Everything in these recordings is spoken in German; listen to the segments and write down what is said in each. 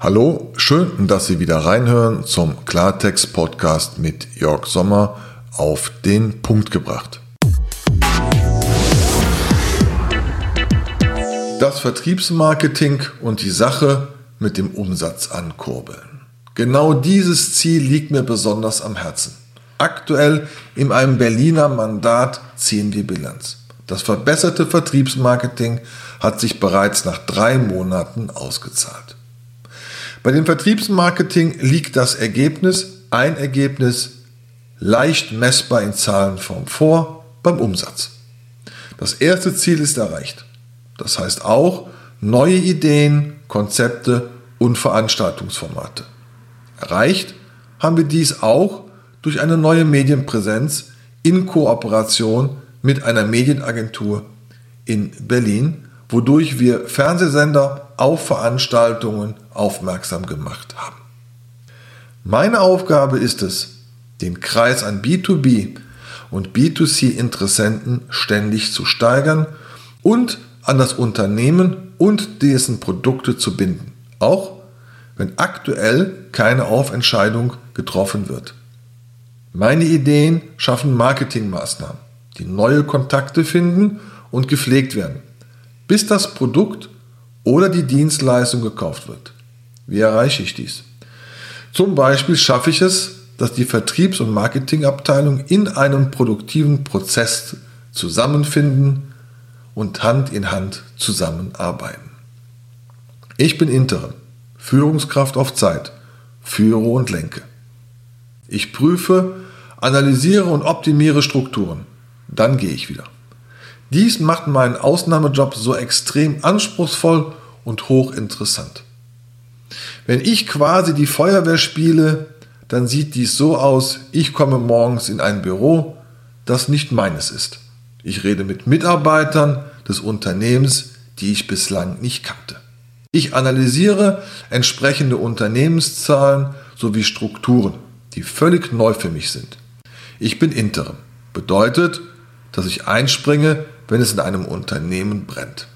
Hallo, schön, dass Sie wieder reinhören zum Klartext-Podcast mit Jörg Sommer auf den Punkt gebracht. Das Vertriebsmarketing und die Sache mit dem Umsatz ankurbeln. Genau dieses Ziel liegt mir besonders am Herzen. Aktuell in einem Berliner Mandat ziehen wir Bilanz. Das verbesserte Vertriebsmarketing hat sich bereits nach drei Monaten ausgezahlt. Bei dem Vertriebsmarketing liegt das Ergebnis, ein Ergebnis, leicht messbar in Zahlenform vor beim Umsatz. Das erste Ziel ist erreicht. Das heißt auch neue Ideen, Konzepte und Veranstaltungsformate. Erreicht haben wir dies auch durch eine neue Medienpräsenz in Kooperation mit einer Medienagentur in Berlin, wodurch wir Fernsehsender auf Veranstaltungen aufmerksam gemacht haben. Meine Aufgabe ist es, den Kreis an B2B und B2C-Interessenten ständig zu steigern und an das Unternehmen und dessen Produkte zu binden, auch wenn aktuell keine Aufentscheidung getroffen wird. Meine Ideen schaffen Marketingmaßnahmen, die neue Kontakte finden und gepflegt werden, bis das Produkt oder die Dienstleistung gekauft wird. Wie erreiche ich dies? Zum Beispiel schaffe ich es, dass die Vertriebs- und Marketingabteilung in einem produktiven Prozess zusammenfinden und Hand in Hand zusammenarbeiten. Ich bin Interim, Führungskraft auf Zeit, führe und lenke. Ich prüfe, analysiere und optimiere Strukturen. Dann gehe ich wieder. Dies macht meinen Ausnahmejob so extrem anspruchsvoll und hochinteressant. Wenn ich quasi die Feuerwehr spiele, dann sieht dies so aus, ich komme morgens in ein Büro, das nicht meines ist. Ich rede mit Mitarbeitern des Unternehmens, die ich bislang nicht kannte. Ich analysiere entsprechende Unternehmenszahlen sowie Strukturen, die völlig neu für mich sind. Ich bin Interim. Bedeutet, dass ich einspringe, wenn es in einem Unternehmen brennt.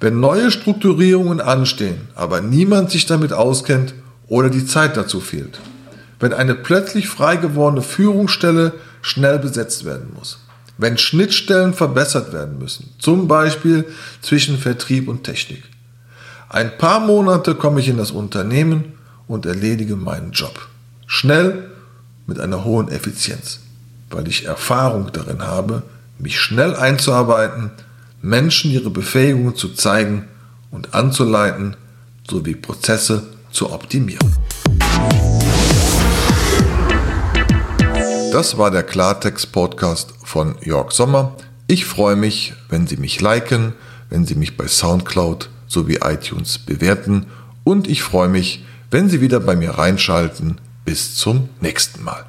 Wenn neue Strukturierungen anstehen, aber niemand sich damit auskennt oder die Zeit dazu fehlt. Wenn eine plötzlich frei gewordene Führungsstelle schnell besetzt werden muss. Wenn Schnittstellen verbessert werden müssen, zum Beispiel zwischen Vertrieb und Technik. Ein paar Monate komme ich in das Unternehmen und erledige meinen Job. Schnell mit einer hohen Effizienz, weil ich Erfahrung darin habe, mich schnell einzuarbeiten, Menschen ihre Befähigungen zu zeigen und anzuleiten, sowie Prozesse zu optimieren. Das war der Klartext-Podcast von Jörg Sommer. Ich freue mich, wenn Sie mich liken, wenn Sie mich bei SoundCloud sowie iTunes bewerten und ich freue mich, wenn Sie wieder bei mir reinschalten. Bis zum nächsten Mal.